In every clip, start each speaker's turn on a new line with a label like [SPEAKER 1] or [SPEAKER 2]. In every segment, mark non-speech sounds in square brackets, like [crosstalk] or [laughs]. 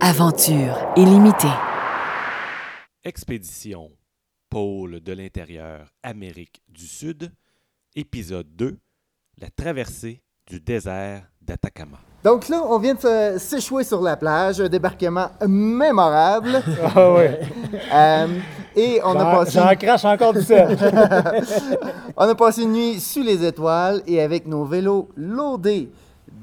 [SPEAKER 1] Aventure illimitée.
[SPEAKER 2] Expédition Pôle de l'intérieur Amérique du Sud, épisode 2 La traversée du désert d'Atacama.
[SPEAKER 3] Donc là, on vient de se- s'échouer sur la plage, un débarquement mémorable. [laughs]
[SPEAKER 4] Ah ouais.
[SPEAKER 3] Euh, et on a, passé,
[SPEAKER 4] J'en crache encore du sel. [laughs]
[SPEAKER 3] on a passé une nuit sous les étoiles et avec nos vélos loadés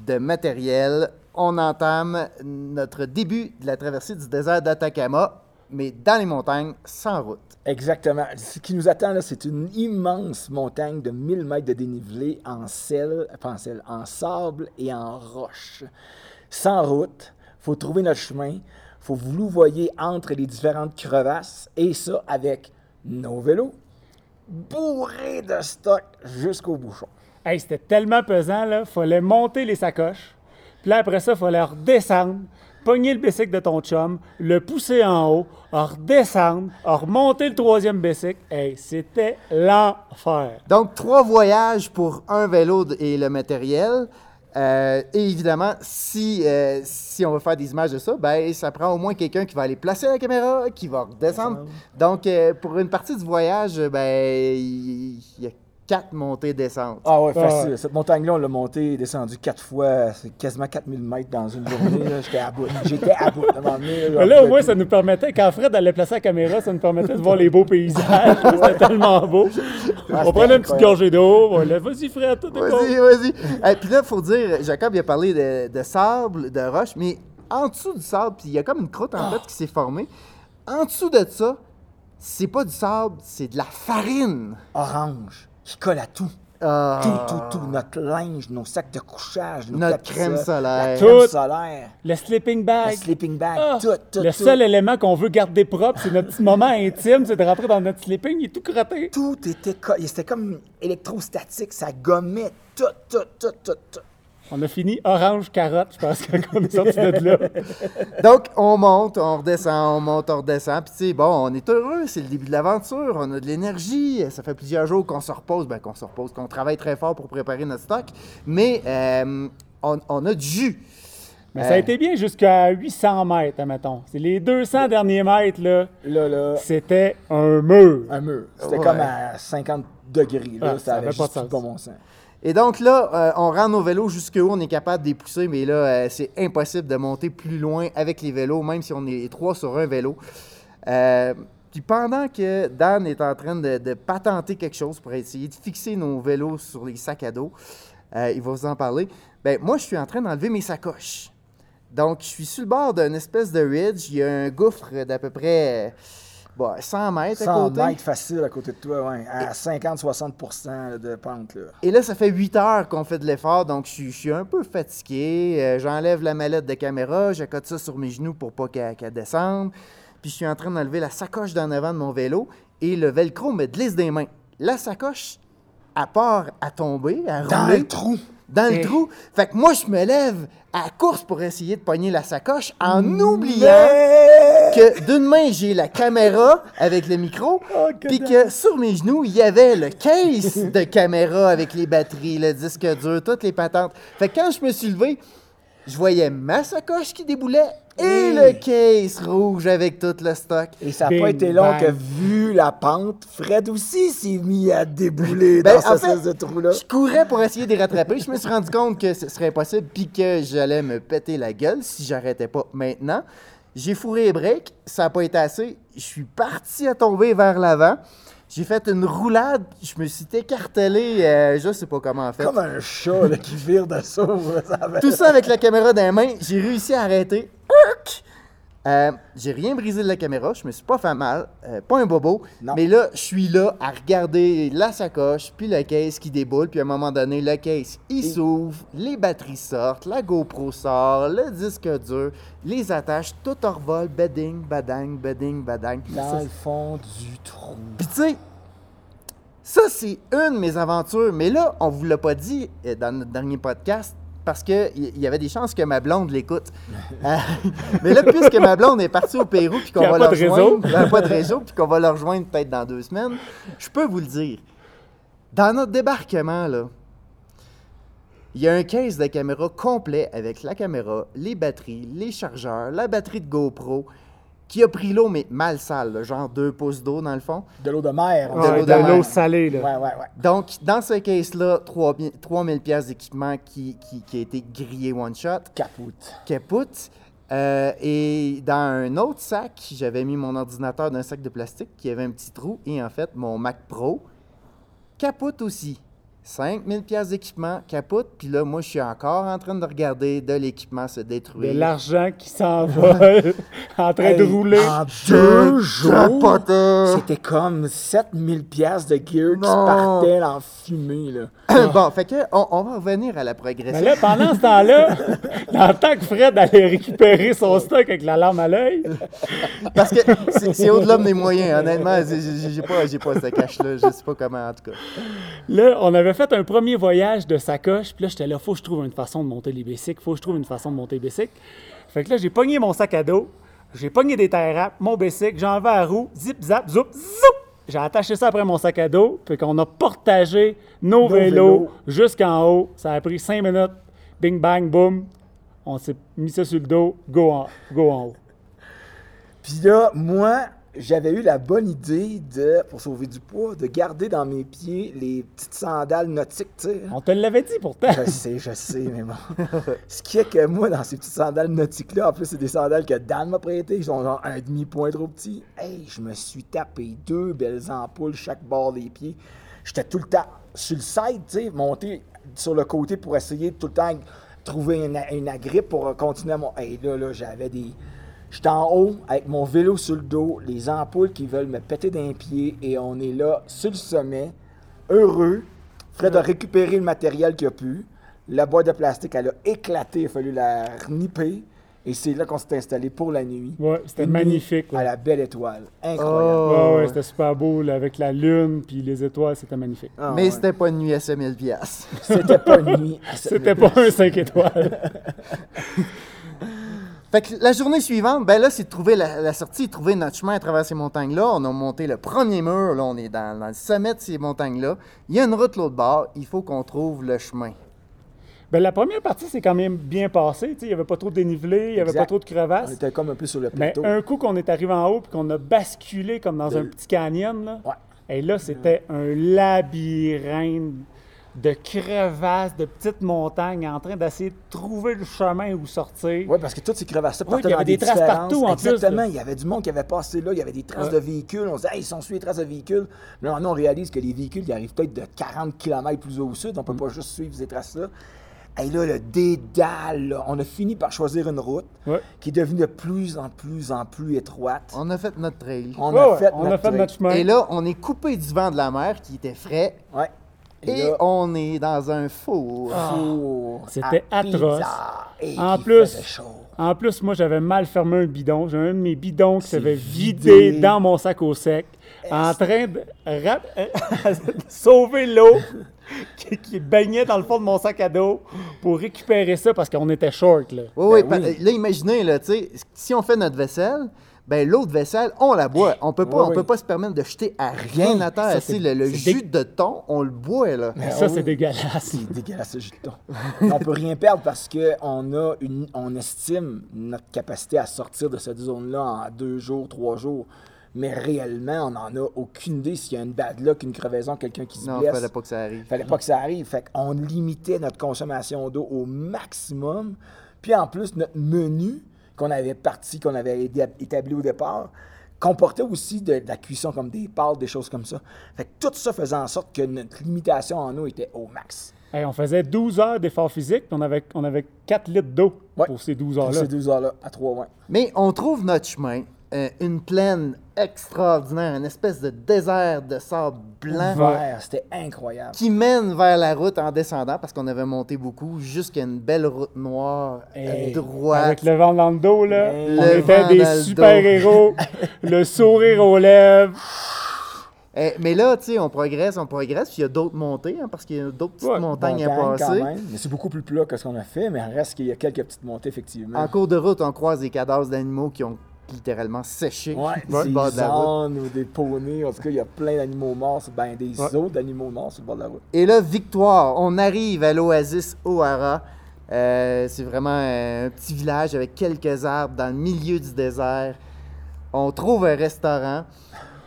[SPEAKER 3] de matériel, on entame notre début de la traversée du désert d'Atacama, mais dans les montagnes, sans route.
[SPEAKER 5] Exactement. Ce qui nous attend, là, c'est une immense montagne de 1000 mètres de dénivelé en sel, en sel, en sable et en roche. Sans route, faut trouver notre chemin, faut vous louvoyer entre les différentes crevasses, et ça avec nos vélos, bourrés de stock jusqu'au bouchon.
[SPEAKER 4] hey, c'était tellement pesant, là. Fallait monter les sacoches. Puis là, après ça, fallait redescendre, pogner le bicycle de ton chum, le pousser en haut, redescendre, remonter le troisième bicycle. Hey, c'était l'enfer.
[SPEAKER 3] Donc, trois voyages pour un vélo et le matériel. Euh, et évidemment, si, euh, si on veut faire des images de ça, ben, ça prend au moins quelqu'un qui va aller placer la caméra, qui va redescendre. Donc, euh, pour une partie du voyage, ben, il il y a quatre montées-descentes.
[SPEAKER 5] Ah ouais,
[SPEAKER 4] Ah
[SPEAKER 5] facile.
[SPEAKER 4] ouais.
[SPEAKER 5] Cette montagne-là, on l'a montée et descendue quatre fois. C'est quasiment 4000 mètres dans une journée. J'étais à bout. J'étais à bout.
[SPEAKER 4] Mais là, au moins, ça nous permettait, quand Fred allait placer la caméra, ça nous permettait de voir les beaux paysages. [laughs] C'était tellement beau. on prenait une petite gorgée d'eau. On allait, vas-y, Fred, tout est.
[SPEAKER 3] Vas-y, vas-y. Et puis là, il faut dire, Jacob, il a parlé de, de sable, de roche, mais en dessous du sable, puis il y a comme une croûte en fait qui s'est formée. En dessous de ça, c'est pas du sable, c'est de la farine.
[SPEAKER 5] Orange, qui colle à tout.
[SPEAKER 3] Ah.
[SPEAKER 5] Tout, tout, tout. Notre linge, nos sacs de couchage, nos
[SPEAKER 3] Notre crème
[SPEAKER 5] ça,
[SPEAKER 3] solaire.
[SPEAKER 5] La crème
[SPEAKER 4] Tout.
[SPEAKER 5] solaire.
[SPEAKER 4] Le sleeping
[SPEAKER 5] Le
[SPEAKER 4] bag.
[SPEAKER 5] sleeping bag.
[SPEAKER 4] Ah,
[SPEAKER 5] tout, tout,
[SPEAKER 4] le
[SPEAKER 5] tout.
[SPEAKER 4] seul élément qu'on veut garder propre, c'est notre petit moment [laughs] intime, c'est de rentrer dans notre sleeping, il est tout crotté.
[SPEAKER 5] Tout était co- C'était comme électrostatique. Ça gommait tout, tout, tout, tout, tout.
[SPEAKER 4] On a fini orange carotte, je pense, [laughs] quand on est sorti de là.
[SPEAKER 3] Donc, on monte, on redescend, on monte, on redescend. Puis, tu sais, bon, on est heureux, c'est le début de l'aventure, on a de l'énergie. Ça fait plusieurs jours qu'on se repose, ben, qu'on se repose, qu'on travaille très fort pour préparer notre stock. Mais euh, on, on a du jus.
[SPEAKER 4] Mais ça a
[SPEAKER 3] Euh,
[SPEAKER 4] été bien jusqu'à 800 mètres, admettons. C'est les 200 derniers mètres, là,
[SPEAKER 5] Là, là,
[SPEAKER 4] c'était un mur.
[SPEAKER 5] un mur. C'était
[SPEAKER 3] Ouais.
[SPEAKER 5] comme à 50 degrés. Là,
[SPEAKER 4] Ah,
[SPEAKER 5] ça
[SPEAKER 4] ça
[SPEAKER 5] avait
[SPEAKER 4] avait pas de
[SPEAKER 5] juste
[SPEAKER 4] sens.
[SPEAKER 5] pas bon sens.
[SPEAKER 3] Et donc là, euh, on rend nos vélos jusqu'où on est capable de les pousser, mais là, euh, c'est impossible de monter plus loin avec les vélos, même si on est trois sur un vélo. Euh, puis pendant que Dan est en train de, patenter quelque chose pour essayer de fixer nos vélos sur les sacs à dos, il va vous en parler. Ben, moi, je suis en train d'enlever mes sacoches. Donc, je suis sur le bord d'une espèce de ridge. Il y a un gouffre d'à peu près bon, 100 mètres à
[SPEAKER 5] 100
[SPEAKER 3] côté.
[SPEAKER 5] mètres facile à côté de toi, ouais. À 50-60% de pente, là.
[SPEAKER 3] Et là, ça fait 8 heures qu'on fait de l'effort, donc je suis, je suis un peu fatigué. Euh, J'enlève la mallette de caméra, j'accote ça sur mes genoux pour pas qu'elle descende. Puis je suis en train d'enlever la sacoche d'en avant de mon vélo et le velcro me glisse des mains. La sacoche, à part à tomber, à
[SPEAKER 5] Dans
[SPEAKER 3] rouler,
[SPEAKER 5] le trou.
[SPEAKER 3] dans le trou. Fait que moi, je me lève à course pour essayer de pogner la sacoche en oubliant que d'une main, j'ai la caméra avec le micro, puis que sur mes genoux, il y avait le case de caméra avec les batteries, le disque dur, toutes les patentes. Fait que quand je me suis levé, je voyais ma sacoche qui déboulait et le case rouge avec tout le stock.
[SPEAKER 5] Et ça n'a pas été long
[SPEAKER 4] bang.
[SPEAKER 5] que, vu la pente, Fred aussi s'est mis à débouler
[SPEAKER 3] Ben,
[SPEAKER 5] dans cette
[SPEAKER 3] fait,
[SPEAKER 5] de trou-là.
[SPEAKER 3] Je courais pour essayer de les rattraper. Je me suis rendu compte que ce serait impossible puis que j'allais me péter la gueule si j'arrêtais pas maintenant. J'ai fourré les breaks, ça n'a pas été assez. Je suis parti à tomber vers l'avant. J'ai fait une roulade, je me suis écartelé, euh, je sais pas comment en fait.
[SPEAKER 5] Comme un chat là, qui vire de avait-
[SPEAKER 3] Tout ça avec la caméra dans les mains, j'ai réussi à arrêter. Urk! Euh, j'ai rien brisé de la caméra, je me suis pas fait mal, euh, pas un bobo.
[SPEAKER 5] Non.
[SPEAKER 3] Mais là, je suis là à regarder la sacoche, puis le case qui déboule, puis à un moment donné, le case, il s'ouvre, les batteries sortent, la GoPro sort, le disque dur, les attaches, tout en revol, bedding, badang, bedding, badang.
[SPEAKER 5] Dans le fond du trou.
[SPEAKER 3] Puis tu sais, ça c'est une de mes aventures, mais là, on vous l'a pas dit euh, dans notre dernier podcast, parce qu'il y, avait des chances que ma blonde l'écoute. Euh, [laughs] mais là, puisque ma blonde est partie au Pérou, puis qu'on va
[SPEAKER 4] pas
[SPEAKER 3] le
[SPEAKER 4] de
[SPEAKER 3] rejoindre, pas de réseau, puis qu'on va le rejoindre peut-être dans deux semaines, je peux vous le dire. Dans notre débarquement, là, Il y a un case de caméra complet avec la caméra, les batteries, les chargeurs, la batterie de GoPro, qui a pris l'eau, mais mal sale, là, genre 2 pouces d'eau dans le fond.
[SPEAKER 5] De l'eau de mer.
[SPEAKER 3] De
[SPEAKER 4] Ouais,
[SPEAKER 3] l'eau
[SPEAKER 4] de
[SPEAKER 3] de mer.
[SPEAKER 4] l'eau salée, là.
[SPEAKER 5] Ouais, ouais, ouais.
[SPEAKER 3] Donc, dans ce case-là, 3000 3000 pièces d'équipement qui, qui, qui a été grillé one shot,
[SPEAKER 5] Capoute.
[SPEAKER 3] capote. Euh, et dans un autre sac, j'avais mis mon ordinateur dans un sac de plastique qui avait un petit trou. Et en fait, mon Mac Pro capote aussi. 5000 pièces d'équipement capote. Puis là, moi, je suis encore en train de regarder de l'équipement se
[SPEAKER 4] De
[SPEAKER 3] détruire.
[SPEAKER 4] l'argent qui s'envole [laughs] en train de rouler.
[SPEAKER 5] En deux jours, c'était comme 7000 pièces de gear qui partaient en fumée, là. [coughs]
[SPEAKER 3] bon, fait que on, on va revenir à la progression.
[SPEAKER 4] Mais là, pendant ce temps-là, [laughs] dans le temps que Fred allait récupérer son stock avec la larme à l'œil,
[SPEAKER 3] Parce que c'est au-delà de mes moyens, honnêtement. j'ai- pas, pas ce cash-là. Je sais pas comment, en tout cas.
[SPEAKER 4] là, on avait fait un premier voyage de sacoche. Puis là, j'étais là, faut que je trouve une façon de monter les bicycles. Faut que je trouve une façon de monter les bicycles. Fait que là, j'ai pogné mon sac à dos. J'ai pogné des tie wraps, mon bicycle, j'ai enlevé la roue, zip, zap, zoup, zoup. J'ai attaché ça après mon sac à dos. Puis qu'on a partagé nos,
[SPEAKER 5] Nos
[SPEAKER 4] vélos,
[SPEAKER 5] vélos.
[SPEAKER 4] jusqu'en haut. Ça a pris cinq minutes. Bing, bang, boum. On s'est mis ça sur le dos. Go en, go en haut.
[SPEAKER 5] Puis là, moi, j'avais eu la bonne idée de, pour sauver du poids, de garder dans mes pieds les petites sandales nautiques, tu sais.
[SPEAKER 4] On te l'avait dit pourtant.
[SPEAKER 5] Je sais, je sais, mais bon. Ce qui est que moi, dans ces petites sandales nautiques-là, en plus, c'est des sandales que Dan m'a prêtées, ils sont genre un demi-point trop petits. Hey, je me suis tapé deux belles ampoules chaque bord des pieds. J'étais tout le temps sur le side, tu sais, monté sur le côté pour essayer tout le temps trouver une, une agrippe pour continuer à mon. Hey, là, là, j'avais des. J'étais en haut avec mon vélo sur le dos, les ampoules qui veulent me péter d'un pied et on est là sur le sommet, heureux. Fred a récupéré le matériel qu'il a pu. La boîte de plastique, elle a éclaté, il a fallu la renipper. Et c'est là qu'on s'est installé pour la nuit.
[SPEAKER 4] Ouais, c'était
[SPEAKER 5] nuit
[SPEAKER 4] magnifique. ouais.
[SPEAKER 5] À la belle étoile. Incroyable.
[SPEAKER 3] Oh.
[SPEAKER 4] Ouais, ouais, c'était super beau là, avec la lune puis les étoiles, c'était magnifique.
[SPEAKER 5] Ah,
[SPEAKER 3] Mais
[SPEAKER 5] ouais.
[SPEAKER 3] c'était pas une nuit à 7000 pièces.
[SPEAKER 5] C'était pas une nuit. à [laughs] sept
[SPEAKER 4] C'était
[SPEAKER 5] mille
[SPEAKER 4] pas un 5 étoiles. [laughs]
[SPEAKER 3] Fait que la journée suivante, ben là, c'est de trouver la, la sortie, de trouver notre chemin à travers ces montagnes-là. On a monté le premier mur, là, on est dans, dans le sommet de ces montagnes-là. Il y a une route l'autre bord, il faut qu'on trouve le chemin.
[SPEAKER 4] Ben, la première partie, c'est quand même bien passé. tu sais, Il n'y avait pas trop de dénivelé, il n'y avait pas trop de
[SPEAKER 5] On
[SPEAKER 4] crevasses.
[SPEAKER 5] était comme un peu sur le
[SPEAKER 4] Mais
[SPEAKER 5] plateau.
[SPEAKER 4] un coup qu'on est arrivé en haut puis qu'on a basculé comme dans
[SPEAKER 5] De-
[SPEAKER 4] un petit canyon, là,
[SPEAKER 5] Ouais.
[SPEAKER 4] et là, c'était un labyrinthe de crevasses, de petites montagnes en train d'essayer de trouver le chemin où sortir.
[SPEAKER 5] Oui, parce que toutes ces crevasses-là
[SPEAKER 4] Oui, il y
[SPEAKER 5] dans
[SPEAKER 4] avait des traces partout, en plus,
[SPEAKER 5] Exactement.
[SPEAKER 4] là.
[SPEAKER 5] Il y avait du monde qui avait passé là. Il y avait des traces
[SPEAKER 4] Ouais.
[SPEAKER 5] de véhicules. On se disait, hey, ils sont suivis les traces de véhicules. Là, maintenant, on réalise que les véhicules, ils arrivent peut-être de 40 km plus au sud. On
[SPEAKER 4] Mm.
[SPEAKER 5] peut pas juste suivre ces traces-là. Et là, le dédale, là, on a fini par choisir une route
[SPEAKER 4] Ouais.
[SPEAKER 5] qui est devenue de plus en plus en plus étroite.
[SPEAKER 3] On a fait notre trail.
[SPEAKER 5] On
[SPEAKER 4] Ouais,
[SPEAKER 5] a
[SPEAKER 4] ouais,
[SPEAKER 5] fait,
[SPEAKER 4] on
[SPEAKER 5] notre
[SPEAKER 4] a fait notre chemin.
[SPEAKER 3] Et là, on est coupé du vent de la mer qui était frais.
[SPEAKER 5] Ouais.
[SPEAKER 3] Et,
[SPEAKER 5] là,
[SPEAKER 3] on est dans un four.
[SPEAKER 5] four
[SPEAKER 4] C'était atroce.
[SPEAKER 5] Et
[SPEAKER 4] En plus. En plus, moi, j'avais mal fermé un bidon. J'ai un de mes bidons qui s'avait
[SPEAKER 5] vidé.
[SPEAKER 4] vidé dans mon sac au sec, en train de rap- [laughs] sauver l'eau [laughs] qui, qui baignait dans le fond de mon sac à dos pour récupérer ça parce qu'on était short. Là.
[SPEAKER 3] Oui, oui,
[SPEAKER 5] Ben oui.
[SPEAKER 3] Là, imaginez, là, tu sais, si on fait notre vaisselle, ben l'autre vaisselle, on la boit. On peut pas,
[SPEAKER 5] Oui,
[SPEAKER 3] on
[SPEAKER 5] oui.
[SPEAKER 3] peut pas se permettre de jeter à rien à terre.
[SPEAKER 4] Ça,
[SPEAKER 3] le le jus
[SPEAKER 4] dé-
[SPEAKER 3] de thon, on le boit, là.
[SPEAKER 5] Mais
[SPEAKER 4] ça,
[SPEAKER 5] oui.
[SPEAKER 4] c'est dégueulasse.
[SPEAKER 5] C'est dégueulasse ce jus de thon. [laughs] On peut rien perdre parce qu'on a une, on estime notre capacité à sortir de cette zone-là en deux jours, trois jours. Mais réellement, on n'en a aucune idée s'il y a une bad luck, une crevaison, quelqu'un qui se
[SPEAKER 3] Non,
[SPEAKER 5] blesse.
[SPEAKER 3] fallait pas que ça arrive.
[SPEAKER 5] Fallait pas que ça arrive. Fait qu'on limitait notre consommation d'eau au maximum. Puis en plus, notre menu qu'on avait parti, qu'on avait établi au départ, comportait aussi de, de la cuisson comme des pâtes, des choses comme ça. Fait que tout ça faisait en sorte que notre limitation en eau était au max.
[SPEAKER 4] Hey, on faisait 12 heures d'effort physique, puis on avait, on avait 4 litres d'eau
[SPEAKER 5] Ouais.
[SPEAKER 4] pour ces 12
[SPEAKER 5] Pour
[SPEAKER 4] heures-là.
[SPEAKER 5] ces deux heures-là, à trois, ouais.
[SPEAKER 3] Mais on trouve notre chemin, euh, une plaine extraordinaire, une espèce de désert de sable blanc
[SPEAKER 5] Vert, c'était incroyable.
[SPEAKER 3] qui mène vers la route en descendant parce qu'on avait monté beaucoup jusqu'à une belle route noire,
[SPEAKER 4] Hey,
[SPEAKER 3] droite.
[SPEAKER 4] Avec le vent dans le dos, là,
[SPEAKER 5] Le
[SPEAKER 4] on était des super-héros, [laughs] le sourire aux lèvres.
[SPEAKER 3] Eh, mais là, tu sais, on progresse, on progresse, puis il y a d'autres montées, hein, parce qu'il y a d'autres petites
[SPEAKER 4] Ouais,
[SPEAKER 3] montagnes à
[SPEAKER 5] quand
[SPEAKER 3] passer.
[SPEAKER 5] même. Mais c'est beaucoup plus plat que ce qu'on a fait, mais il reste qu'il y a quelques petites montées, effectivement.
[SPEAKER 3] En cours de route, on croise des cadavres d'animaux qui ont littéralement séchés
[SPEAKER 5] Ouais, [laughs]
[SPEAKER 3] sur le
[SPEAKER 5] des
[SPEAKER 3] bord de la route.
[SPEAKER 5] ânes ou des poneys. En tout cas, il y a plein d'animaux morts. Ben, des
[SPEAKER 4] Ouais.
[SPEAKER 5] d'animaux morts sur le bord de la route.
[SPEAKER 3] Et là, victoire. On arrive à l'oasis O'Hara. Euh, c'est vraiment un petit village avec quelques arbres dans le milieu du désert. On trouve un restaurant.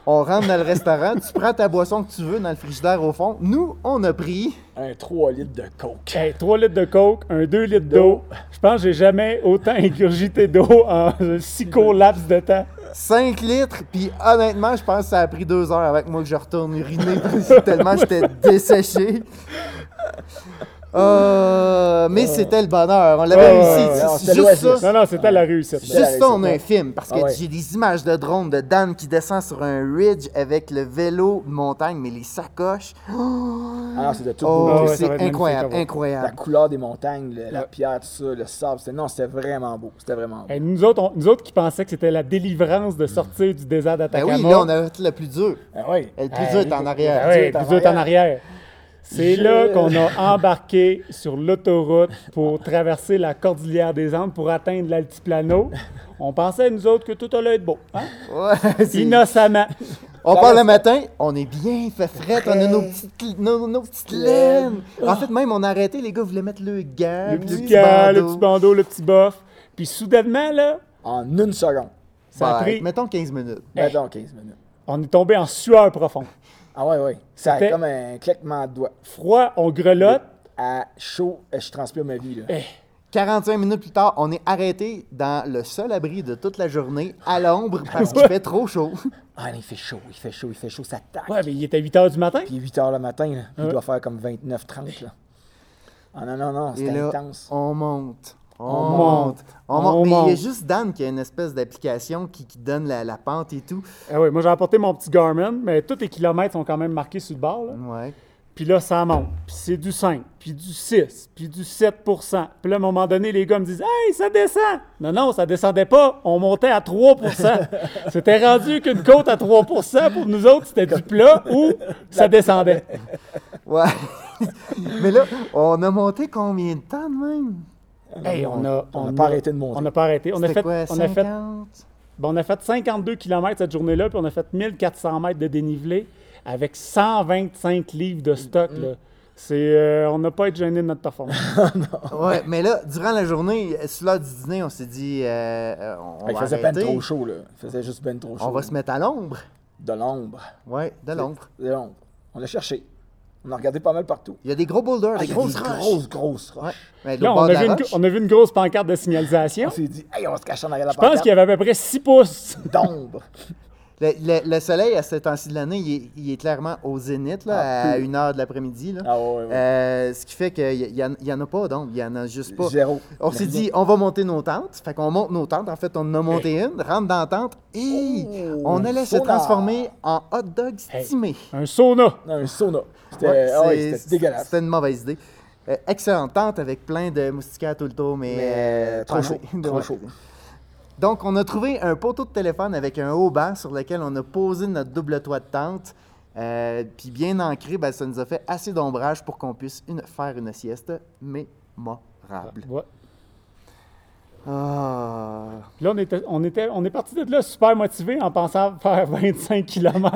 [SPEAKER 3] On rentre dans le restaurant. Tu prends ta boisson que tu veux dans le frigidaire au fond. Nous, on a pris.
[SPEAKER 5] Un 3 litres de coke.
[SPEAKER 4] Hey, 3 litres de coke, un 2 litres d'eau. Je pense que j'ai jamais autant ingurgité d'eau en un [laughs] si court laps de temps.
[SPEAKER 3] 5 litres, puis honnêtement, je pense que ça a pris deux heures avec moi que je retourne uriner tellement j'étais [laughs] desséché. Euh, mais c'était le bonheur, on l'avait
[SPEAKER 4] Ouais,
[SPEAKER 3] réussi.
[SPEAKER 4] ouais, ouais.
[SPEAKER 3] C'est juste ça.
[SPEAKER 4] Non, non, c'était la réussite.
[SPEAKER 3] Juste ça, on a un film, parce que
[SPEAKER 5] Ah ouais.
[SPEAKER 3] j'ai des images de drone de Dan qui descend sur un ridge avec le vélo de montagne, mais les sacoches.
[SPEAKER 5] Ah c'était tout
[SPEAKER 3] Oh,
[SPEAKER 5] beau.
[SPEAKER 4] Ouais, ça
[SPEAKER 3] c'est incroyable,
[SPEAKER 4] voir.
[SPEAKER 5] La
[SPEAKER 3] incroyable.
[SPEAKER 5] couleur des montagnes, le- la pierre, tout ça, le sable. C'était, non, c'était vraiment beau. C'était vraiment beau.
[SPEAKER 4] Hey, nous, autres, on- nous autres qui pensaient que c'était la délivrance de sortir du désert
[SPEAKER 3] Ben
[SPEAKER 4] d'Atacama.
[SPEAKER 3] oui, là, on a fait le plus dur.
[SPEAKER 5] Ah oui.
[SPEAKER 3] Le plus dur est en arrière.
[SPEAKER 4] Ah oui,
[SPEAKER 5] en
[SPEAKER 4] plus dur est en arrière. C'est
[SPEAKER 5] Je-
[SPEAKER 4] là qu'on a embarqué sur l'autoroute pour traverser la cordillère des Andes pour atteindre l'altiplano. On pensait, nous autres, que tout allait être beau. Hein?
[SPEAKER 3] Ouais,
[SPEAKER 4] Innocemment.
[SPEAKER 3] On part le matin, on est bien fait fret, on a nos petites, nos, nos petites laines. En fait, même, on a arrêté, les gars voulaient mettre le gant,
[SPEAKER 4] Le
[SPEAKER 3] puis
[SPEAKER 4] petit gars, le petit bandeau, le petit bof. Puis soudainement, là,
[SPEAKER 5] En une seconde.
[SPEAKER 4] ça a pris...
[SPEAKER 3] Mettons 15 minutes.
[SPEAKER 5] Mettons 15 minutes.
[SPEAKER 4] On est tombé en sueur profonde.
[SPEAKER 5] Ah ouais, ouais. Ça a
[SPEAKER 4] C'était-
[SPEAKER 5] comme un claquement de doigts.
[SPEAKER 4] Froid, on grelotte.
[SPEAKER 5] À chaud, euh, je transpire ma vie. Là.
[SPEAKER 4] Eh,
[SPEAKER 3] 45 minutes plus tard, on est arrêté dans le seul abri de toute la journée, à l'ombre, [laughs] parce qu'il fait trop chaud.
[SPEAKER 5] Ah, il fait chaud, il fait chaud, il fait chaud, ça tape.
[SPEAKER 4] Ouais, mais il était 8 h du matin.
[SPEAKER 5] Puis il est 8 h le matin, là. il
[SPEAKER 4] Ouais.
[SPEAKER 5] doit faire comme 29-30. Là. Ah non, non, non,
[SPEAKER 3] Et
[SPEAKER 5] c'était
[SPEAKER 3] là,
[SPEAKER 5] intense.
[SPEAKER 3] on monte. On,
[SPEAKER 4] On
[SPEAKER 3] monte.
[SPEAKER 4] monte.
[SPEAKER 3] On
[SPEAKER 4] On
[SPEAKER 3] monte. Mais il y a juste Dan qui a une espèce d'application qui, qui donne la, la pente et tout.
[SPEAKER 4] Ah oui, moi j'ai apporté mon petit Garmin, mais tous les kilomètres sont quand même marqués sur le bord. là.
[SPEAKER 3] Ouais.
[SPEAKER 4] Puis là, ça monte. Puis c'est du 5, puis du 6, puis du 7% Puis là, à un moment donné, les gars me disent Hey, ça descend Non, non, ça descendait pas. On montait à 3% [laughs] C'était rendu qu'une côte à 3% Pour nous autres, c'était du plat ou ça descendait.
[SPEAKER 3] Ouais. [laughs] Mais là, on a monté combien de temps de même?
[SPEAKER 4] Hey, on a,
[SPEAKER 5] On n'a pas arrêté de monter.
[SPEAKER 4] On n'a pas arrêté. On a, fait,
[SPEAKER 3] quoi,
[SPEAKER 4] on, a fait,
[SPEAKER 3] 50?
[SPEAKER 4] bon, on a fait 52 km cette journée-là, puis on a fait 1400 mètres de dénivelé avec 125 livres de stock. là. C'est, euh, on n'a pas été gêné de notre performance. [laughs]
[SPEAKER 3] Ouais, mais là, durant la journée, sur l'heure du dîner, on s'est dit, euh, euh, on,
[SPEAKER 5] il
[SPEAKER 3] va
[SPEAKER 5] faisait
[SPEAKER 3] arrêter.
[SPEAKER 5] ben trop chaud, là. Il faisait juste ben trop chaud.
[SPEAKER 3] On va se mettre à l'ombre.
[SPEAKER 5] De l'ombre.
[SPEAKER 3] Ouais, de l'ombre.
[SPEAKER 5] De l'ombre. On l'a cherché. On a regardé pas mal partout.
[SPEAKER 3] Il y a des gros boulders,
[SPEAKER 5] Ah,
[SPEAKER 3] des grosses
[SPEAKER 5] des
[SPEAKER 3] roches.
[SPEAKER 5] grosses, grosses roches.
[SPEAKER 3] Ouais.
[SPEAKER 4] Là, on a, vu une,
[SPEAKER 3] roche,
[SPEAKER 4] on a vu une grosse pancarte de signalisation.
[SPEAKER 5] On s'est dit, hey, on va se cacher en arrière de la
[SPEAKER 4] Je pense qu'il y avait à peu près 6 pouces.
[SPEAKER 5] d'ombre. [laughs]
[SPEAKER 3] Le, le- le soleil, à ce temps-ci de l'année, il, est- il est clairement au zénith, là,
[SPEAKER 5] Ah,
[SPEAKER 3] à
[SPEAKER 5] peu.
[SPEAKER 3] 1h de l'après-midi. là.
[SPEAKER 5] Ah ouais, ouais.
[SPEAKER 3] Euh, ce qui fait qu'il n'y en, il y en a pas d'ombre, il y en a juste pas.
[SPEAKER 5] Zéro.
[SPEAKER 3] On s'est dit, on va monter nos tentes. Fait qu'on monte nos tentes. En fait, on en a monté une, rentre dans la tente et
[SPEAKER 5] Oh,
[SPEAKER 3] on allait se transformer en hot dog
[SPEAKER 4] Hey.
[SPEAKER 3] stimé.
[SPEAKER 4] Un sauna.
[SPEAKER 5] Non, un sauna. C'était
[SPEAKER 3] Ouais,
[SPEAKER 5] ah dégueulasse.
[SPEAKER 3] C'était une mauvaise idée. Euh, excellente tente avec plein de moustiquaires tout le tour, mais,
[SPEAKER 5] Mais
[SPEAKER 3] euh,
[SPEAKER 5] trop chaud, [laughs] trop chaud.
[SPEAKER 3] Donc, on a trouvé un poteau de téléphone avec un haut banc sur lequel on a posé notre double toit de tente. Euh, Puis bien ancré, ben, ça nous a fait assez d'ombrage pour qu'on puisse faire une sieste mémorable.
[SPEAKER 4] Ouais.
[SPEAKER 3] Ah.
[SPEAKER 4] Puis Là, on, était, on, était, on est parti de là super motivé en pensant faire 25 km.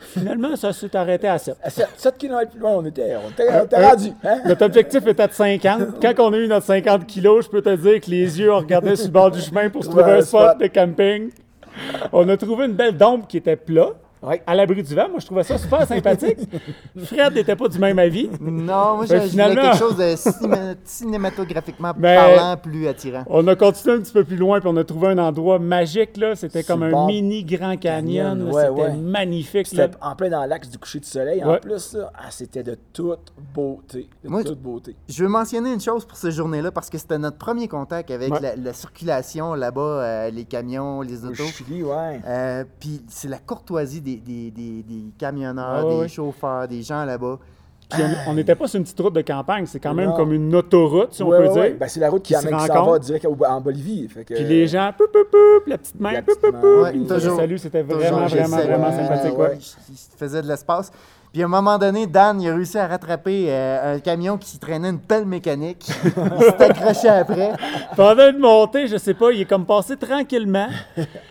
[SPEAKER 4] Finalement, ça s'est arrêté à 7.
[SPEAKER 5] À 7, km plus loin, on était, on était, on
[SPEAKER 4] Euh,
[SPEAKER 5] était
[SPEAKER 4] euh,
[SPEAKER 5] rendu. Hein?
[SPEAKER 4] Notre objectif était de 50. Quand on a eu notre 50 kilos, je peux te dire que les yeux, on regardait sur le bord du chemin pour se trouver
[SPEAKER 5] Ouais,
[SPEAKER 4] un spot
[SPEAKER 5] spot.
[SPEAKER 4] de camping. On a trouvé une belle dombe qui était plat,
[SPEAKER 5] Ouais.
[SPEAKER 4] à l'abri du vent. Moi, je trouvais ça super sympathique. [laughs] Fred n'était pas du même avis.
[SPEAKER 3] Non, moi,
[SPEAKER 4] Ben,
[SPEAKER 3] j'ai
[SPEAKER 4] finalement-
[SPEAKER 3] quelque chose de cinéma- cinématographiquement
[SPEAKER 4] Ben-
[SPEAKER 3] parlant plus attirant.
[SPEAKER 4] On a continué un petit peu plus loin, puis on a trouvé un endroit magique. là. C'était comme
[SPEAKER 5] le
[SPEAKER 4] un mini Grand Canyon.
[SPEAKER 5] Ouais,
[SPEAKER 4] C'était
[SPEAKER 5] ouais.
[SPEAKER 4] magnifique. là.
[SPEAKER 5] C'était en plein dans l'axe du coucher du soleil. En plus, ah, c'était de toute beauté. De
[SPEAKER 3] Moi,
[SPEAKER 5] toute beauté.
[SPEAKER 3] Je veux mentionner une chose pour cette journée-là parce que c'était notre premier contact avec
[SPEAKER 4] Ouais.
[SPEAKER 3] la, la circulation là-bas, euh, les camions, les
[SPEAKER 5] Au
[SPEAKER 3] autos.
[SPEAKER 5] Chili, ouais.
[SPEAKER 3] Euh, Puis c'est la courtoisie des, des, des, des camionneurs,
[SPEAKER 4] Ah
[SPEAKER 3] des chauffeurs, des gens là-bas.
[SPEAKER 4] Puis on- n'était pas sur une petite route de campagne. C'est quand même
[SPEAKER 5] Non.
[SPEAKER 4] comme une autoroute, si on peut
[SPEAKER 5] ouais,
[SPEAKER 4] dire.
[SPEAKER 5] Ben, c'est la route qui,
[SPEAKER 4] Qui
[SPEAKER 5] amène, s'en va direct en Bolivie. Fait que,
[SPEAKER 4] Puis les gens, poup, poup, poup, la petite main,
[SPEAKER 5] La petite main.
[SPEAKER 3] Ouais, toujours.
[SPEAKER 4] salut, c'était
[SPEAKER 3] Toujours,
[SPEAKER 4] vraiment,
[SPEAKER 3] je
[SPEAKER 4] vraiment, vraiment sympathique.
[SPEAKER 3] ouais,
[SPEAKER 4] ouais.
[SPEAKER 3] Il il faisait de l'espace. Puis à un moment donné, Dan, il a réussi à rattraper euh, un camion qui traînait une pelle mécanique. [laughs] il s'est accroché après.
[SPEAKER 4] Pendant une montée, je sais pas, il est comme passé tranquillement.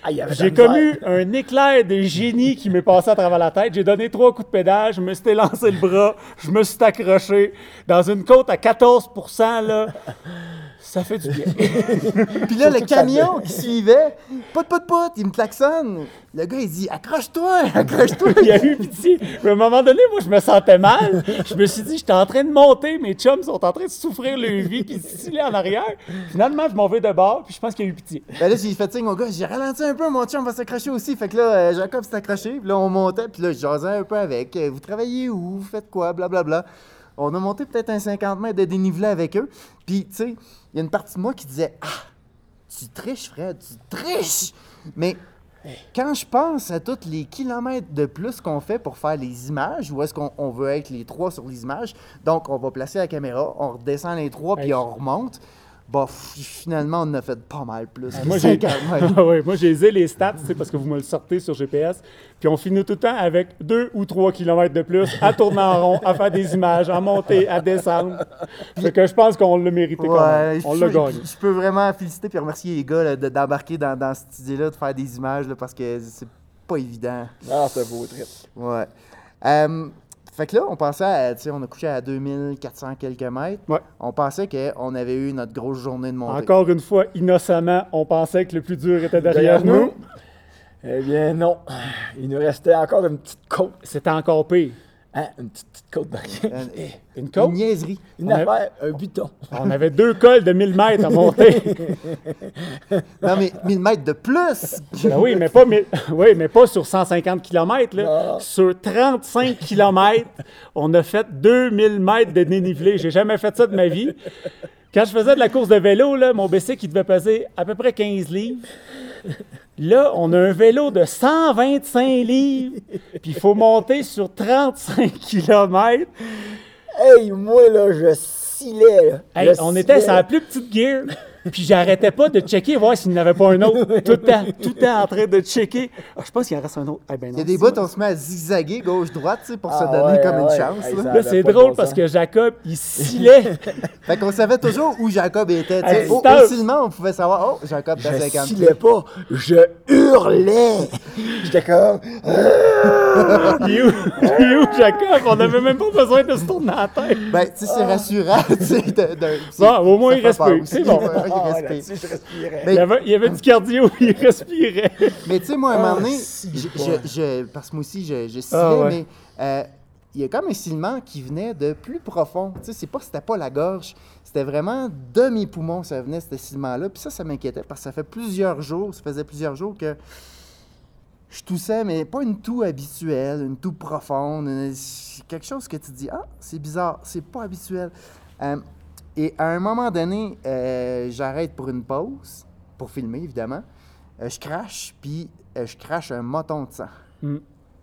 [SPEAKER 5] Ah,
[SPEAKER 4] J'ai comme eu un éclair de génie qui m'est passé à travers la tête. J'ai donné trois coups de pédale, je me suis lancé le bras, je me suis accroché dans une côte à 14% là. Ça fait du bien. [laughs]
[SPEAKER 3] Puis là, le camion qui suivait, pout, pout, pout, il me klaxonne. Le gars, il dit Accroche-toi, [laughs] accroche-toi.
[SPEAKER 4] Il a eu pitié. Mais à un moment donné, moi, je me sentais mal. Je me suis dit, j'étais en train de monter, mes chums sont en train de souffrir le vie puis sciller en arrière. Finalement, je m'en vais de bord, puis je pense qu'il a eu pitié.
[SPEAKER 3] Ben là, j'ai fait signe au gars, j'ai ralenti un peu, mon chum va s'accrocher aussi. Fait que là, euh, Jacob s'est accroché, puis là, on montait, puis là, je jasais un peu avec. Euh, Vous travaillez où Vous faites quoi Blablabla. On a monté peut-être un 50 mètres de dénivelé avec eux. Puis, tu sais, il y a une partie de moi qui disait Ah, tu triches, Fred, tu triches Mais quand je pense à tous les kilomètres de plus qu'on fait pour faire les images, où est-ce qu'on on veut être les trois sur les images, donc on va placer la caméra, on redescend les trois, puis on remonte. Bah, finalement, on en a fait pas mal plus. que
[SPEAKER 4] Moi, j'ai
[SPEAKER 3] 50 mètres. [laughs]
[SPEAKER 4] Ah ouais, moi, j'ai les stats, c'est parce que vous me le sortez sur GPS. Puis on finit tout le temps avec deux ou trois kilomètres de plus à tourner en rond, à faire des images, à monter, à descendre. Fait que je pense qu'on l'a mérité quand même. On
[SPEAKER 3] je,
[SPEAKER 4] l'a gagné.
[SPEAKER 3] je peux vraiment féliciter et remercier les gars d'embarquer dans, dans cette idée-là, de faire des images là, parce que c'est pas évident.
[SPEAKER 5] Ah, c'est beau trip.
[SPEAKER 3] Ouais. Euh, fait que là, on pensait, à, tu sais, on a couché à 2400 quelques mètres.
[SPEAKER 4] Ouais.
[SPEAKER 3] On pensait qu'on avait eu notre grosse journée de montée.
[SPEAKER 4] Encore une fois, innocemment, on pensait que le plus dur était derrière,
[SPEAKER 5] Derrière
[SPEAKER 4] nous.
[SPEAKER 5] nous? Eh bien, non. Il nous restait encore une petite côte.
[SPEAKER 4] C'était encore pire.
[SPEAKER 5] Hein, une petite, petite côte derrière.
[SPEAKER 3] Euh, [laughs]
[SPEAKER 4] Une
[SPEAKER 3] Une
[SPEAKER 4] côte?
[SPEAKER 3] niaiserie.
[SPEAKER 5] Une
[SPEAKER 4] On a-
[SPEAKER 5] affaire, un buton.
[SPEAKER 4] On avait deux cols de 1000 mètres à monter. [laughs]
[SPEAKER 3] Non, mais 1000 mètres de plus! [laughs]
[SPEAKER 4] Ben oui, mais pas, mille- oui, mais pas sur 150 km. Là. Sur 35 km, on a fait 2000 mètres de dénivelé. J'ai jamais fait ça de ma vie. Quand je faisais de la course de vélo, là, mon bicycle, il devait peser à peu près 15 livres. Là, on a un vélo de 125 livres, puis il faut monter sur 35 [laughs] km.
[SPEAKER 5] Hey, moi, là, je scillais. là.
[SPEAKER 4] Hey,
[SPEAKER 5] Je
[SPEAKER 4] on était sur la plus petite gear, puis j'arrêtais pas de checker, voir s'il n'y en avait pas un autre. Tout le temps, tout le temps en train de checker. Ah, je pense qu'il en reste un autre. Eh ben non,
[SPEAKER 3] Il y a des bouts, on se met à zigzaguer gauche-droite tu sais, pour se
[SPEAKER 5] Ah
[SPEAKER 3] donner
[SPEAKER 5] ouais,
[SPEAKER 3] comme une
[SPEAKER 5] ouais.
[SPEAKER 3] chance.
[SPEAKER 5] Hey,
[SPEAKER 3] là.
[SPEAKER 4] c'est drôle
[SPEAKER 5] bon
[SPEAKER 4] parce que Jacob, il scillait. [laughs]
[SPEAKER 3] Fait qu'on savait toujours où Jacob était.
[SPEAKER 4] Hey.
[SPEAKER 3] Facilement, on pouvait savoir, oh, Jacob est à
[SPEAKER 5] Je
[SPEAKER 3] 50
[SPEAKER 5] scillais pas, je hurlais. J'étais comme. [laughs]
[SPEAKER 4] Il est où, il est où, Jacob? On n'avait même pas besoin de se tourner la tête.
[SPEAKER 3] Ben, tu sais, c'est rassurant, [laughs] tu sais. de- de- c'est-
[SPEAKER 4] Bon, au moins, il
[SPEAKER 3] aussi.
[SPEAKER 4] C'est bon.
[SPEAKER 3] Il
[SPEAKER 5] Ah, ouais,
[SPEAKER 3] respire.
[SPEAKER 5] là-dessus, je respirais.
[SPEAKER 3] Mais-
[SPEAKER 4] Il y avait, il y avait du cardio, [laughs] il respirait.
[SPEAKER 3] Mais tu sais, moi, à un
[SPEAKER 5] Ah,
[SPEAKER 3] moment donné, je- je- je- parce que moi aussi, je, je
[SPEAKER 4] Ah, ouais.
[SPEAKER 3] mais euh, il y a comme un silement qui venait de plus profond. Tu sais, c'est pas, c'était pas la gorge, c'était vraiment de mes poumons, ça venait, ce silement-là. Puis ça, ça m'inquiétait parce que ça fait plusieurs jours, ça faisait plusieurs jours que je toussais, mais pas une toux habituelle, une toux profonde, une- quelque chose que tu dis, ah, c'est bizarre, c'est pas habituel. Euh, et à un moment donné, euh, j'arrête pour une pause, pour filmer évidemment. Euh, je crache, puis euh, je crache un moton de sang.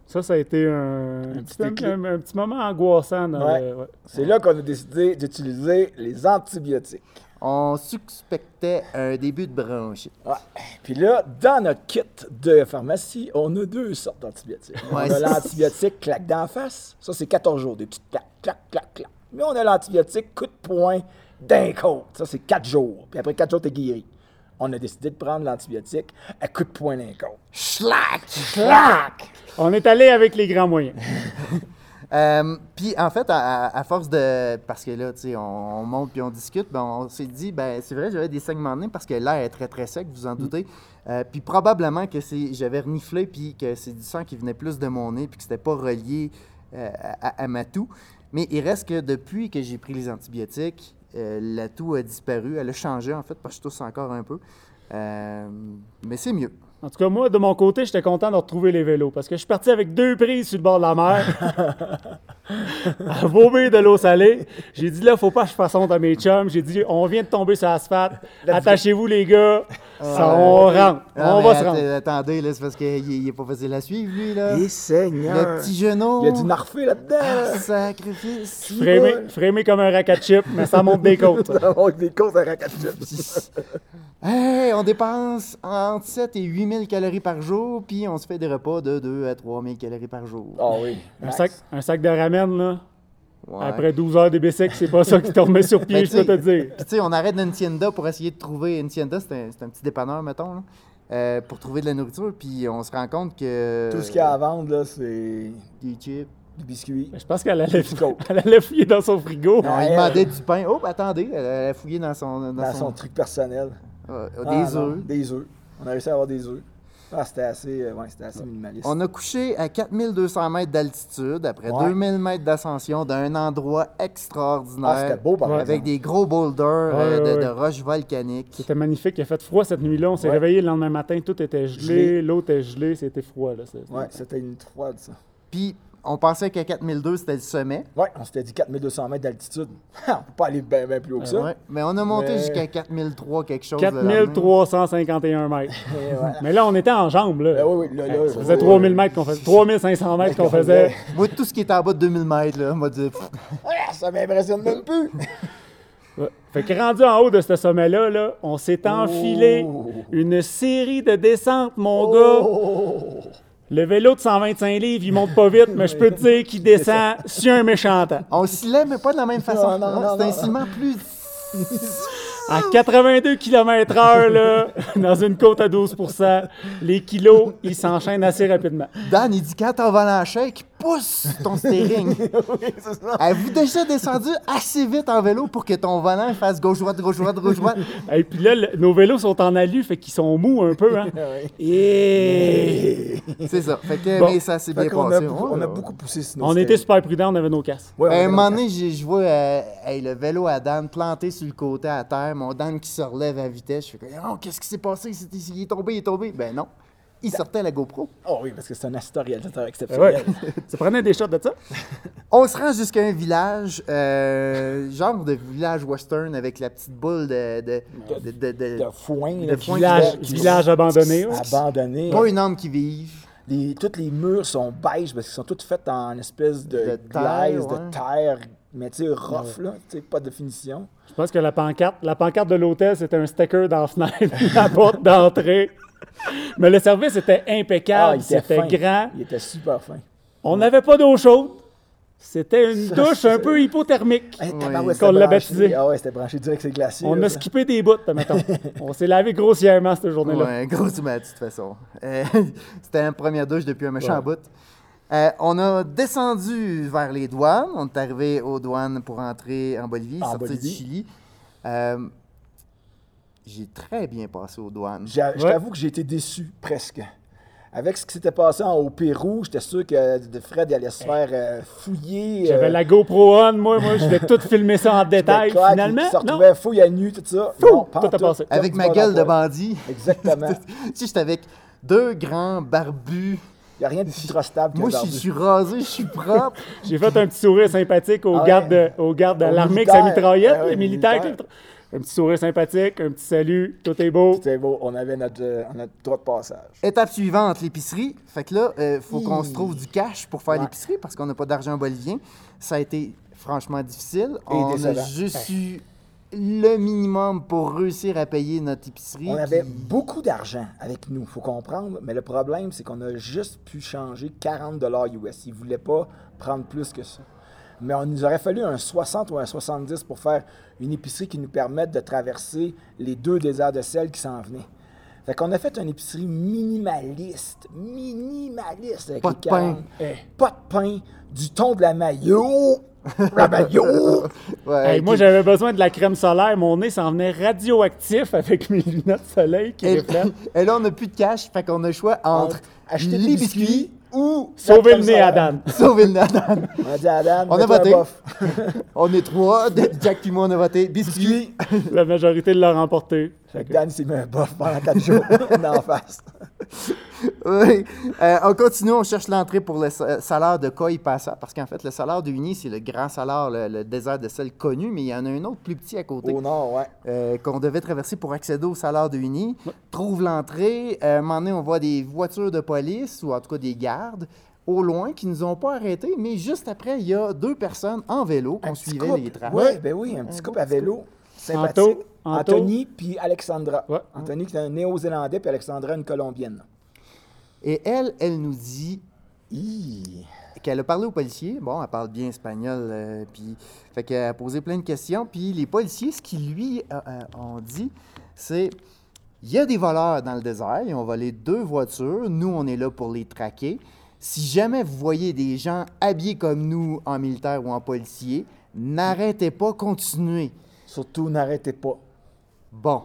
[SPEAKER 4] Ça, ça a été un,
[SPEAKER 5] Un
[SPEAKER 4] petit,
[SPEAKER 5] petit déclic.
[SPEAKER 4] un- un petit moment angoissant.
[SPEAKER 5] Ouais.
[SPEAKER 4] ouais.
[SPEAKER 5] C'est là qu'on a décidé d'utiliser les antibiotiques.
[SPEAKER 3] On suspectait un début de bronchite.
[SPEAKER 5] Ouais. Puis là, dans notre kit de pharmacie, on a deux sortes d'antibiotiques.
[SPEAKER 3] Ouais,
[SPEAKER 5] on a l'antibiotique claque d'en face. Ça, c'est 14 jours, des petites claques, clac, clac, clac. Mais on a l'antibiotique coup de poing d'un côte. Ça, c'est 4 jours. Puis après 4 jours, t'es guéri. On a décidé de prendre l'antibiotique à coup de poing d'un côte.
[SPEAKER 3] Schlack!
[SPEAKER 5] Clac!
[SPEAKER 4] On est allé avec les grands moyens. [laughs]
[SPEAKER 3] Euh, puis en fait, à, à- à force de. Parce que là, tu sais, on, on monte puis on discute, ben, on s'est dit, ben c'est vrai, j'avais des saignements de nez parce que l'air est très très sec, vous en doutez. Euh, puis probablement que c'est, j'avais reniflé puis que c'est du sang qui venait plus de mon nez puis que c'était pas relié euh, à, à ma toux. Mais il reste que depuis que j'ai pris les antibiotiques, euh, la toux a disparu. Elle a changé en fait parce que je tousse encore un peu. Euh, mais c'est mieux.
[SPEAKER 4] En tout cas, moi, de mon côté, j'étais content de retrouver les vélos parce que je suis parti avec deux prises sur le bord de la mer [laughs] à vomir de l'eau salée. J'ai dit là, faut pas que je fasse honte à mes chums. J'ai dit, on vient de tomber sur l'asphalte. Attachez-vous, les gars. Ça, on rentre.
[SPEAKER 3] Ah,
[SPEAKER 4] on va se rendre.
[SPEAKER 3] Attendez, là, c'est parce qu'il n'est pas facile à suivre, lui, là.
[SPEAKER 5] Et Seigneur!
[SPEAKER 3] Le petit genou.
[SPEAKER 5] Il y a du narfé là-dedans!
[SPEAKER 3] Ah, sacrifice.
[SPEAKER 4] Frémé, frémé comme un rack à chip, mais ça monte des côtes. [laughs] ça.
[SPEAKER 5] On a des courses à racachup.
[SPEAKER 3] Hey, on dépense entre 7 et 8 000 calories par jour, puis on se fait des repas de 2 à 3 000 calories par jour.
[SPEAKER 5] Ah oui.
[SPEAKER 4] Un sac, un sac de ramen, là,
[SPEAKER 3] Ouais.
[SPEAKER 4] après 12 heures de bicycle, c'est pas ça qui te remet sur pied,
[SPEAKER 3] Ben,
[SPEAKER 4] je peux te dire.
[SPEAKER 3] Puis tu sais, on arrête dans une tienda pour essayer de trouver. Une tienda, c'est un, c'est un petit dépanneur, mettons, là, euh, pour trouver de la nourriture, puis on se rend compte que.
[SPEAKER 5] Tout ce qu'il y a à vendre, là, c'est
[SPEAKER 3] Des chips.
[SPEAKER 5] du biscuit.
[SPEAKER 4] Je pense qu'elle allait, [laughs] elle allait fouiller dans son frigo.
[SPEAKER 3] Non, il demandait du pain. Oh, attendez, elle a fouillé dans son. Dans,
[SPEAKER 5] Dans
[SPEAKER 3] son,
[SPEAKER 5] son truc personnel.
[SPEAKER 3] Euh,
[SPEAKER 5] Ah,
[SPEAKER 3] des
[SPEAKER 5] non,
[SPEAKER 3] œufs.
[SPEAKER 5] Des œufs. On a réussi à avoir des œufs. Ah, c'était assez, euh, ouais, c'était assez minimaliste.
[SPEAKER 3] On a couché à 4200 mètres d'altitude après
[SPEAKER 5] Ouais.
[SPEAKER 3] 2000 mètres d'ascension d'un endroit extraordinaire.
[SPEAKER 5] Ah, c'était beau par
[SPEAKER 4] Ouais.
[SPEAKER 3] Avec des gros boulders euh, de,
[SPEAKER 4] ouais,
[SPEAKER 3] de
[SPEAKER 4] ouais.
[SPEAKER 3] roches volcaniques.
[SPEAKER 4] C'était magnifique, il a fait froid cette nuit-là. On s'est
[SPEAKER 5] Ouais.
[SPEAKER 4] réveillé le lendemain matin, tout était gelé, l'eau était gelée, c'était froid. Là,
[SPEAKER 5] Ouais, c'était une froide, ça.
[SPEAKER 3] Puis on pensait qu'à 4002 c'était le sommet.
[SPEAKER 5] Ouais, on s'était dit 4200 mètres d'altitude. [laughs] on peut pas aller bien, bien plus haut que ça.
[SPEAKER 3] Ouais. Mais on a monté
[SPEAKER 5] Mais-
[SPEAKER 3] jusqu'à 4003 quelque chose. le lendemain.
[SPEAKER 4] 4351 mètres. [laughs]
[SPEAKER 5] Et ouais.
[SPEAKER 4] Mais là, on était en jambes. Là.
[SPEAKER 5] Ben oui, oui, là, là,
[SPEAKER 4] ça faisait
[SPEAKER 5] vois,
[SPEAKER 4] 3000
[SPEAKER 5] euh,
[SPEAKER 4] mètres qu'on faisait. 3500 mètres qu'on faisait.
[SPEAKER 3] Moi, tout ce qui est en bas de 2000 mètres, là, on m'a dit. [laughs]
[SPEAKER 5] ça m'impressionne même plus.
[SPEAKER 4] Ouais. Fait que rendu en haut de ce sommet-là, là, on s'est enfilé
[SPEAKER 5] Oh.
[SPEAKER 4] une série de descentes, mon gars. Le vélo de 125 livres, il monte pas vite, mais je peux te dire qu'il descend sur un méchant temps.
[SPEAKER 3] On oscillait, mais pas de la même façon.
[SPEAKER 5] Non, non,
[SPEAKER 3] Ouais,
[SPEAKER 5] non,
[SPEAKER 3] C'était un ciment plus.
[SPEAKER 4] À 82 km/h, là, [laughs] dans une côte à 12% les kilos, ils s'enchaînent assez rapidement.
[SPEAKER 3] Dan, il dit quand ton volant shake, pousse ton steering. [laughs] Avez-vous déjà descendu assez vite en vélo pour que ton volant fasse gauche-droite, gauche-droite, gauche-droite? [laughs]
[SPEAKER 4] Et puis là, le- nos vélos sont en alu, fait qu'ils sont mous un peu. Hein? [laughs] Et...
[SPEAKER 3] C'est ça. Fait que,
[SPEAKER 4] Bon.
[SPEAKER 3] mais ça s'est bien
[SPEAKER 5] Fait qu'on
[SPEAKER 3] passé.
[SPEAKER 5] a, beaucoup- on a beaucoup poussé sinon.
[SPEAKER 4] On était super prudents, on avait nos casques.
[SPEAKER 5] Ouais, on
[SPEAKER 3] À
[SPEAKER 5] avait
[SPEAKER 3] un moment donné, j'ai- je vois euh, hey, le vélo à Dan planté sur le côté à terre, mon Dan qui se relève à vitesse. Je fais comme, oh, qu'est-ce qui s'est passé? Il est tombé, il est tombé. Ben non. Il sortait la GoPro.
[SPEAKER 5] Oh oui, parce que c'est un assistant réalisateur
[SPEAKER 4] Ouais. [laughs]
[SPEAKER 5] exceptionnel.
[SPEAKER 4] Ça prenait des shots de ça? [laughs]
[SPEAKER 3] On se rend jusqu'à un village, euh, genre de village western avec la petite boule de. de, de, de- de-
[SPEAKER 5] De foin,
[SPEAKER 3] De foin
[SPEAKER 4] Village,
[SPEAKER 5] qui-
[SPEAKER 4] village abandonné. ouais.
[SPEAKER 5] abandonné.
[SPEAKER 3] pas une âme qui vive.
[SPEAKER 5] Les, tous les murs sont beige parce qu'ils sont tous faits en espèce de,
[SPEAKER 3] De terre,
[SPEAKER 5] glaise,
[SPEAKER 3] ouais.
[SPEAKER 5] de terre, mais tu sais, rough, là, tu sais, pas de finition.
[SPEAKER 4] Je pense que la pancarte, la pancarte de l'hôtel, c'était un sticker dans la fenêtre, [laughs] la porte d'entrée. [laughs] Mais le service était impeccable,
[SPEAKER 5] Ah, il était
[SPEAKER 4] c'était
[SPEAKER 5] fin.
[SPEAKER 4] grand.
[SPEAKER 5] Il était super fin.
[SPEAKER 4] On n'avait pas d'eau chaude. C'était une douche un peu hypothermique.
[SPEAKER 5] Hey,
[SPEAKER 3] Oui.
[SPEAKER 5] tabarouette,
[SPEAKER 4] Qu'on l'a
[SPEAKER 5] branché.
[SPEAKER 4] baptisé.
[SPEAKER 5] Ah ouais, c'était branché direct, c'est glacier.
[SPEAKER 4] On
[SPEAKER 5] là,
[SPEAKER 4] a
[SPEAKER 5] ça.
[SPEAKER 4] skippé des bouts, mettons. [laughs] On s'est lavé grossièrement cette journée-là.
[SPEAKER 3] Ouais, grossement, de toute façon. Euh, [laughs] C'était une première douche depuis un méchant
[SPEAKER 5] Ouais.
[SPEAKER 3] bout. Euh, on a descendu vers les douanes. On est arrivé aux douanes pour entrer en Bolivie,
[SPEAKER 5] En
[SPEAKER 3] sortir du. Chili. Euh, J'ai très bien passé aux douanes.
[SPEAKER 5] Je
[SPEAKER 4] Ouais.
[SPEAKER 5] t'avoue que j'ai été déçu, presque. Avec ce qui s'était passé en- au Pérou, j'étais sûr que de Fred allait se faire euh, fouiller.
[SPEAKER 4] J'avais
[SPEAKER 5] euh,
[SPEAKER 4] la GoPro On, moi, moi, je vais tout filmer ça en [laughs] détail.
[SPEAKER 5] clair,
[SPEAKER 4] Finalement,
[SPEAKER 5] qui se
[SPEAKER 4] non?
[SPEAKER 5] retrouvait fouille à nu, tout ça.
[SPEAKER 4] Fou!
[SPEAKER 5] Non,
[SPEAKER 4] Tout a passé.
[SPEAKER 3] Avec ma gueule de bandit. [laughs]
[SPEAKER 5] Exactement.
[SPEAKER 3] tu sais, j'étais avec deux grands barbus.
[SPEAKER 5] Il n'y a rien de plus trop stable que
[SPEAKER 3] Moi, je suis-
[SPEAKER 5] barbu.
[SPEAKER 3] je suis rasé, je suis propre.
[SPEAKER 4] J'ai fait un petit sourire sympathique aux
[SPEAKER 5] Ah ouais.
[SPEAKER 4] gardes de, aux gardes de
[SPEAKER 5] Aux
[SPEAKER 4] l'armée avec sa mitraillette,
[SPEAKER 5] Ah ouais,
[SPEAKER 4] les militaires. les- Un petit sourire sympathique, un petit salut, tout est beau.
[SPEAKER 5] C'était beau, on avait notre, euh, notre droit de passage.
[SPEAKER 3] Étape suivante, l'épicerie. Fait que là, il faut qu'on se trouve du cash pour faire
[SPEAKER 5] Ouais.
[SPEAKER 3] l'épicerie parce qu'on n'a pas d'argent bolivien. Ça a été franchement difficile.
[SPEAKER 5] Et
[SPEAKER 3] on a juste eu le minimum pour réussir à payer notre épicerie.
[SPEAKER 5] On avait beaucoup d'argent avec nous, faut comprendre, mais le problème, c'est qu'on a juste pu changer 40 US. Ils ne voulaient pas prendre plus que ça. Mais on nous aurait fallu un 60 ou un 70 pour faire une épicerie qui nous permette de traverser les deux déserts de sel qui s'en venaient. Fait qu'on a fait une épicerie minimaliste, minimaliste avec
[SPEAKER 3] Pas de pain.
[SPEAKER 5] 40. Eh, Pas de pain, du thon de la maillot, la maillot. [laughs]
[SPEAKER 3] Ouais,
[SPEAKER 4] Hey, moi, j'avais besoin de la crème solaire. Mon nez s'en venait radioactif avec mes lunettes de soleil qui
[SPEAKER 3] et,
[SPEAKER 4] reflètent. [laughs]
[SPEAKER 3] et là, on n'a plus de cash. Fait qu'on a le choix entre
[SPEAKER 5] Entre acheter des
[SPEAKER 3] biscuits
[SPEAKER 5] biscuits ou [laughs]
[SPEAKER 4] Sauver le nez à. Dan.
[SPEAKER 3] sauver le Nathan.
[SPEAKER 5] On a dit à Dan,
[SPEAKER 3] On a voté. [laughs] on est trois. Jack puis moi, on a voté. Biscuits.
[SPEAKER 4] La majorité l'a remporté.
[SPEAKER 5] Fait que Dan s'est mis un bof pendant quatre jours [laughs] d'en face.
[SPEAKER 3] Oui. Euh, on continue, on cherche l'entrée pour le sa- salaire de Koi Passa, parce qu'en fait, le salaire de Uni, c'est le grand salaire, le, le désert de sel connu, mais il y en a un autre plus petit à côté.
[SPEAKER 5] Au nord, ouais.
[SPEAKER 3] euh, qu'on devait traverser pour accéder au salaire de Uni. Trouve l'entrée. Euh, à un moment donné, on voit des voitures de police, ou en tout cas des gardes, au loin, qui nous ont pas arrêtés. Mais juste après, il y a deux personnes en vélo qu'on suivait les traces.
[SPEAKER 5] Ouais, ben oui, un petit couple à vélo. Sympathique.
[SPEAKER 4] Anto?
[SPEAKER 5] Anthony puis Alexandra.
[SPEAKER 4] Ouais.
[SPEAKER 5] Anthony qui est un néo-zélandais puis Alexandra une colombienne.
[SPEAKER 3] Et elle, elle nous dit qu'elle a parlé aux policiers. Bon, elle parle bien espagnol, euh, puis fait qu'elle a posé plein de questions. Puis les policiers, ce qu'ils lui euh, euh, ont dit, c'est il y a des voleurs dans le désert. Ils ont volé deux voitures. Nous, on est là pour les traquer. Si jamais vous voyez des gens habillés comme nous en militaire ou en policier, n'arrêtez pas, continuez.
[SPEAKER 5] Surtout, n'arrêtez pas.
[SPEAKER 3] Bon,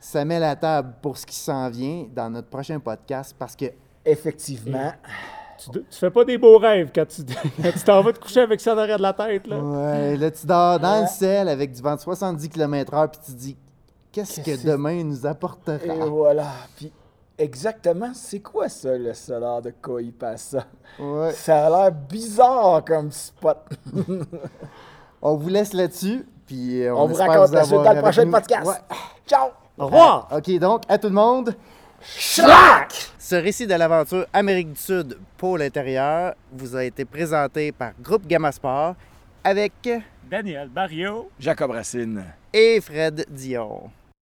[SPEAKER 3] ça met la table pour ce qui s'en vient dans notre prochain podcast parce que
[SPEAKER 5] Effectivement.
[SPEAKER 4] Tu, tu fais pas des beaux rêves quand tu [laughs] t'en vas te coucher avec ça derrière de la tête. Là.
[SPEAKER 3] Ouais, là, tu dors dans
[SPEAKER 5] Ouais.
[SPEAKER 3] le ciel avec du vent de 70 km/h, puis tu te dis, qu'est-ce que demain nous apportera?
[SPEAKER 5] Et voilà. Puis, exactement, c'est quoi ça, le salaire de Koi Passa?
[SPEAKER 3] Ouais.
[SPEAKER 5] Ça a l'air bizarre comme spot. [laughs] [laughs]
[SPEAKER 3] On vous laisse là-dessus, puis euh, on,
[SPEAKER 5] On, vous raconte la suite dans le prochain
[SPEAKER 3] nous.
[SPEAKER 5] podcast.
[SPEAKER 3] Ouais.
[SPEAKER 5] Ciao!
[SPEAKER 4] Au revoir!
[SPEAKER 3] OK, donc, à tout le monde,
[SPEAKER 5] Schlack!
[SPEAKER 3] ce récit de l'aventure Amérique du Sud, pôle intérieur, vous a été présenté par Groupe Gamma Sport avec
[SPEAKER 4] Daniel Barrio.
[SPEAKER 5] Jacob Racine.
[SPEAKER 3] et Fred Dion.